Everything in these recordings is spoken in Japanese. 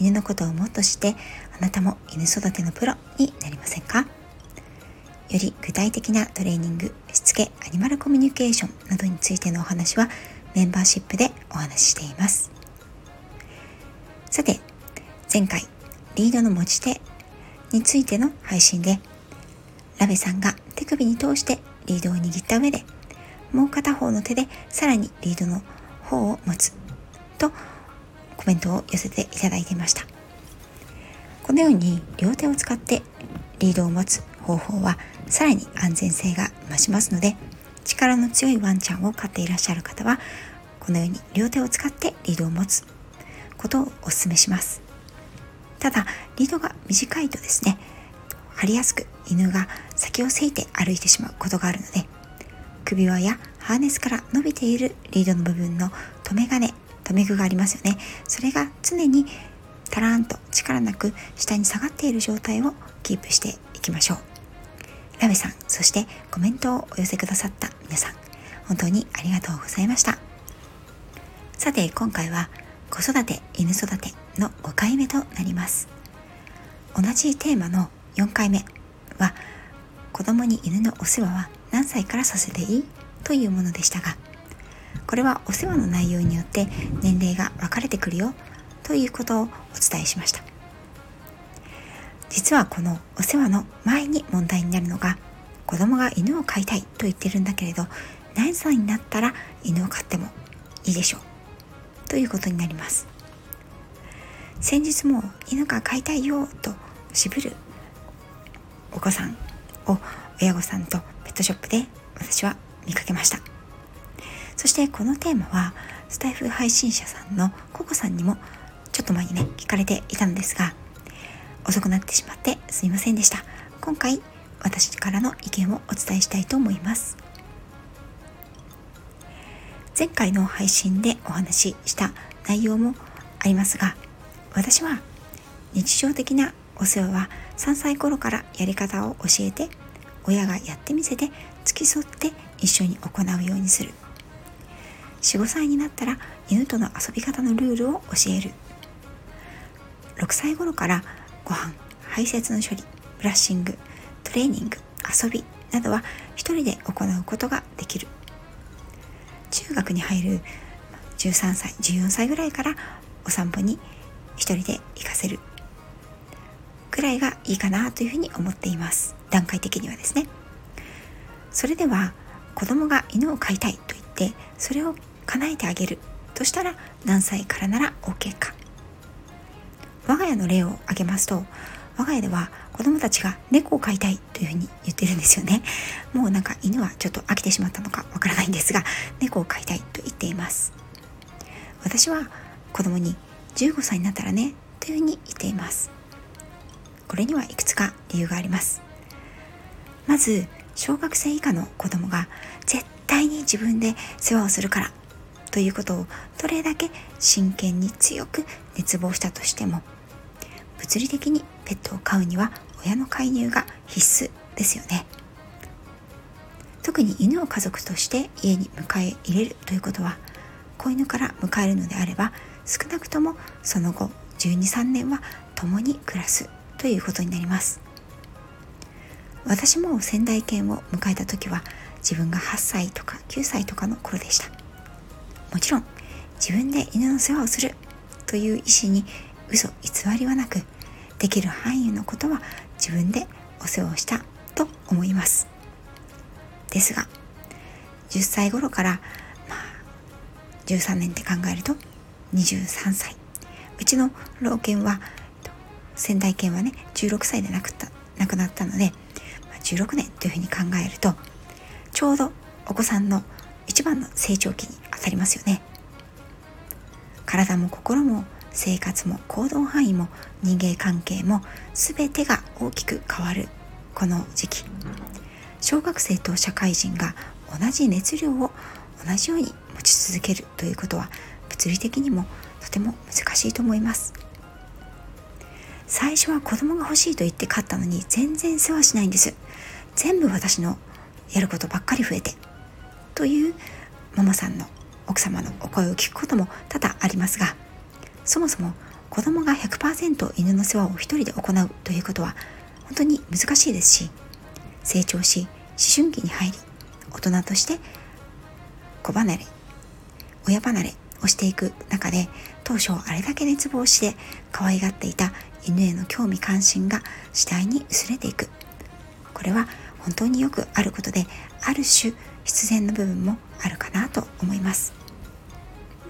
犬のことをもっとしてあなたも犬育てのプロになりませんか？より具体的なトレーニングしつけアニマルコミュニケーションなどについてのお話はメンバーシップでお話ししています。さて前回リードの持ち手についての配信でラベさんが手首に通してリードを握った上でもう片方の手でさらにリードの方を持つとコメントを寄せていただいていました。このように両手を使ってリードを持つ方法はさらに安全性が増しますので力の強いワンちゃんを飼っていらっしゃる方はこのように両手を使ってリードを持つことをお勧めします。ただリードが短いとですね張りやすく犬が先をせいて歩いてしまうことがあるので首輪やハーネスから伸びているリードの部分の留め金留め具がありますよね。それが常にタラーンと力なく下に下がっている状態をキープしていきましょう。ラベさんそしてコメントをお寄せくださった皆さん本当にありがとうございました。さて今回は子育て犬育ての5回目となります。同じテーマの4回目は子供に犬のお世話は何歳からさせていい？というものでしたがこれはお世話の内容によって年齢が分かれてくるよということをお伝えしました。実はこのお世話の前に問題になるのが子供が犬を飼いたいと言ってるんだけれど何歳になったら犬を飼ってもいいでしょうということになります。先日も犬が飼いたいよと渋るお子さんを親御さんとペットショップで私は見かけました。そしてこのテーマはスタイフ配信者さんのココさんにもちょっと前にね聞かれていたのですが遅くなってしまってすみませんでした。今回私からの意見をお伝えしたいと思います。前回の配信でお話しした内容もありますが私は日常的なお世話は3歳頃からやり方を教えて親がやってみせて付き添って一緒に行うようにする。45歳になったら犬との遊び方のルールを教える。6歳頃からご飯排泄の処理ブラッシングトレーニング遊びなどは一人で行うことができる。中学に入る13歳14歳ぐらいからお散歩に一人で行かせる。ぐらいがいいかなというふうに思っています。段階的にはですね。それでは子供が犬を飼いたいと言ってそれを叶えてあげる。としたら何歳からなら OK か。我が家の例を挙げますと我が家では子供たちが猫を飼いたいというふうに言ってるんですよね。もうなんか犬はちょっと飽きてしまったのかわからないんですが猫を飼いたいと言っています。私は子供に15歳になったらねというふうに言っています。これにはいくつか理由があります。まず小学生以下の子供が絶対に自分で世話をするからということをどれだけ真剣に強く熱望したとしても物理的にペットを飼うには親の介入が必須ですよね。特に犬を家族として家に迎え入れるということは子犬から迎えるのであれば少なくともその後123年は共に暮らすということになります。私も仙台犬を迎えた時は自分が8歳とか9歳とかの頃でした。もちろん自分で犬の世話をするという意思に嘘偽りはなくできる範囲のことは自分でお世話をしたと思います。ですが10歳頃からまあ13年って考えると23歳。うちの老犬は仙台犬はね16歳で亡くた亡くなったので16年というふうに考えるとちょうどお子さんの一番の成長期にありますよね。体も心も生活も行動範囲も人間関係も全てが大きく変わるこの時期。小学生と社会人が同じ熱量を同じように持ち続けるということは物理的にもとても難しいと思います。最初は子供が欲しいと言って買ったのに全然世話しないんです。全部私のやることばっかり増えてというママさんの奥様のお声を聞くことも多々ありますがそもそも子供が100%犬の世話を一人で行うということは本当に難しいですし成長し思春期に入り大人として子離れ親離れをしていく中で当初あれだけ熱望して可愛がっていた犬への興味関心が次第に薄れていく。これは本当によくあることである種必然の部分もあるかなと思います。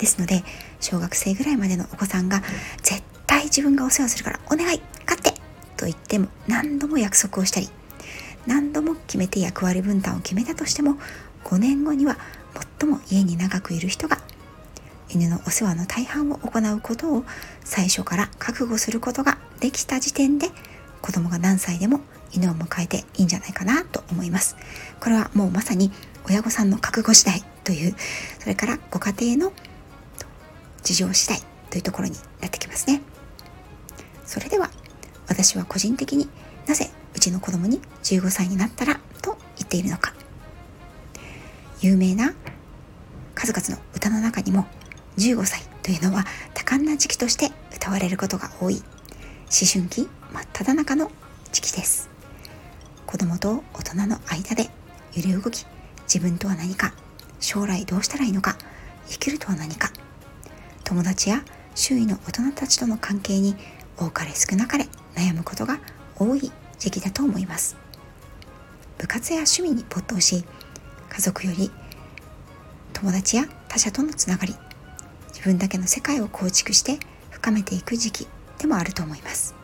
ですので小学生ぐらいまでのお子さんが絶対自分がお世話するからお願い勝ってと言っても何度も約束をしたり何度も決めて役割分担を決めたとしても5年後には最も家に長くいる人が犬のお世話の大半を行うことを最初から覚悟することができた時点で子供が何歳でも犬を迎えていいんじゃないかなと思います。これはもうまさに親御さんの覚悟次第という、それからご家庭の事情次第というところになってきますね。それでは私は個人的になぜうちの子供に15歳になったらと言っているのか。有名な数々の歌の中にも15歳というのは多感な時期として歌われることが多い思春期真っ只中の時期です子供と大人の間で揺れ動き自分とは何か将来どうしたらいいのか生きるとは何か友達や周囲の大人たちとの関係に多かれ少なかれ悩むことが多い時期だと思います。部活や趣味に没頭し家族より友達や他者とのつながり自分だけの世界を構築して深めていく時期でもあると思います。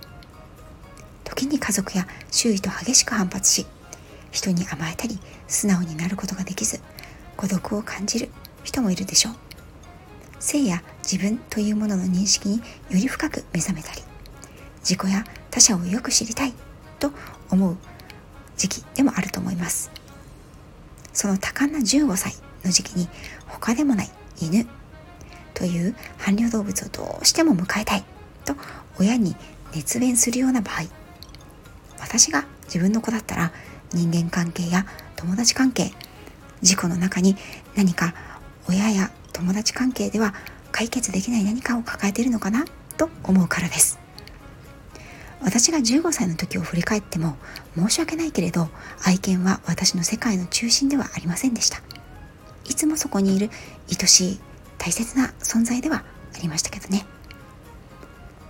時に家族や周囲と激しく反発し人に甘えたり素直になることができず孤独を感じる人もいるでしょう。性や自分というものの認識により深く目覚めたり自己や他者をよく知りたいと思う時期でもあると思います。その多感な15歳の時期に他でもない犬という伴侶動物をどうしても迎えたいと親に熱弁するような場合私が自分の子だったら人間関係や友達関係事故の中に何か親や友達関係では解決できない何かを抱えているのかな？と思うからです。私が15歳の時を振り返っても申し訳ないけれど愛犬は私の世界の中心ではありませんでした。いつもそこにいる愛しい大切な存在ではありましたけどね。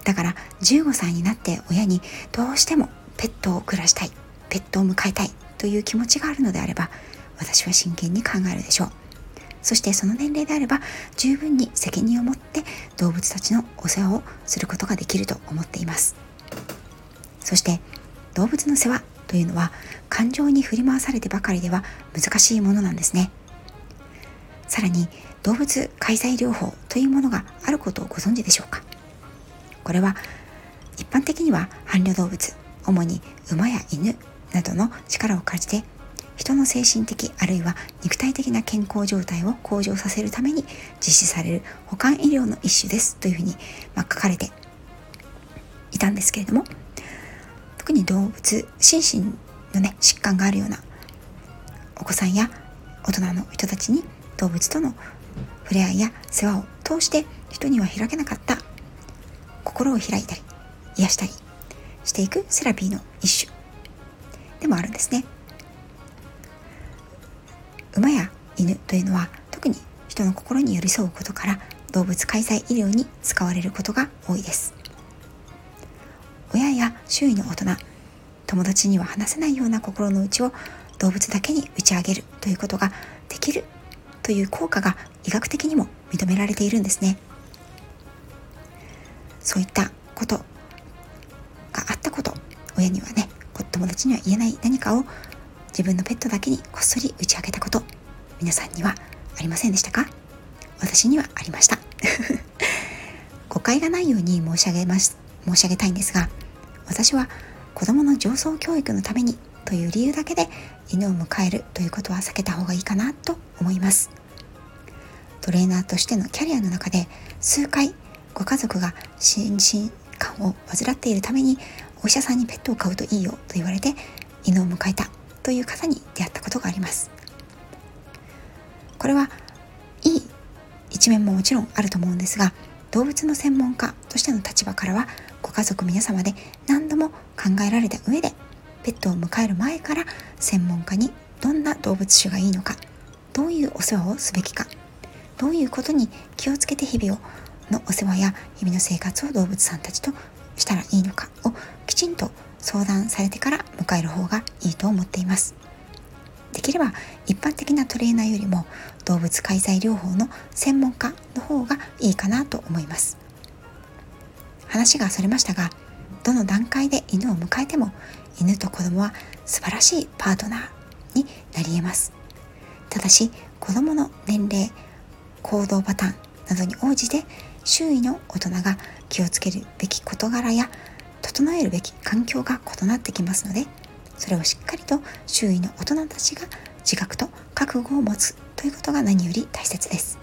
だから15歳になって親にどうしてもペットを暮らしたいペットを迎えたいという気持ちがあるのであれば私は真剣に考えるでしょう。そしてその年齢であれば十分に責任を持って動物たちのお世話をすることができると思っています。そして動物の世話というのは感情に振り回されてばかりでは難しいものなんですね。さらに動物介在療法というものがあることをご存知でしょうか。これは一般的には伴侶動物主に馬や犬などの力を借りて人の精神的あるいは肉体的な健康状態を向上させるために実施される保管医療の一種ですというふうに、ま書かれていたんですけれども特に動物心身のね疾患があるようなお子さんや大人の人たちに動物との触れ合いや世話を通して人には開けなかった心を開いたり癒したりしていくセラピーの一種でもあるんですね。馬や犬というのは特に人の心に寄り添うことから動物介在医療に使われることが多いです。親や周囲の大人友達には話せないような心の内を動物だけに打ち上げるということができるという効果が医学的にも認められているんですね。そういったことがあったこと親にはね友達には言えない何かを自分のペットだけにこっそり打ち明けたこと皆さんにはありませんでしたか？私にはありました。誤解がないように申し上げます申し上げたいんですが私は子どもの上層教育のためにという理由だけで犬を迎えるということは避けた方がいいかなと思います。トレーナーとしてのキャリアの中で数回ご家族が心身感を患っているためにお医者さんにペットを飼うといいよと言われて犬を迎えた。という方に出会ったことがあります。これはいい一面ももちろんあると思うんですが動物の専門家としての立場からはご家族皆様で何度も考えられた上でペットを迎える前から専門家にどんな動物種がいいのかどういうお世話をすべきかどういうことに気をつけて日々をのお世話や日々の生活を動物さんたちとしたらいいのかをきちんと相談されてから迎える方がいいと思っています。できれば一般的なトレーナーよりも動物介在療法の専門家の方がいいかなと思います。話がそれましたがどの段階で犬を迎えても犬と子供は素晴らしいパートナーになり得ます。ただし子供の年齢行動パターンなどに応じて周囲の大人が気をつけるべき事柄や整えるべき環境が異なってきますのでそれをしっかりと周囲の大人たちが自覚と覚悟を持つということが何より大切です。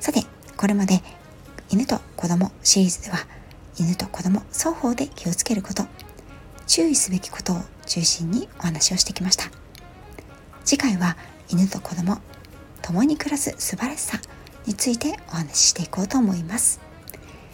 さてこれまで犬と子供シリーズでは犬と子供双方で気をつけること注意すべきことを中心にお話をしてきました。次回は犬と子供共に暮らす素晴らしさについてお話ししていこうと思います。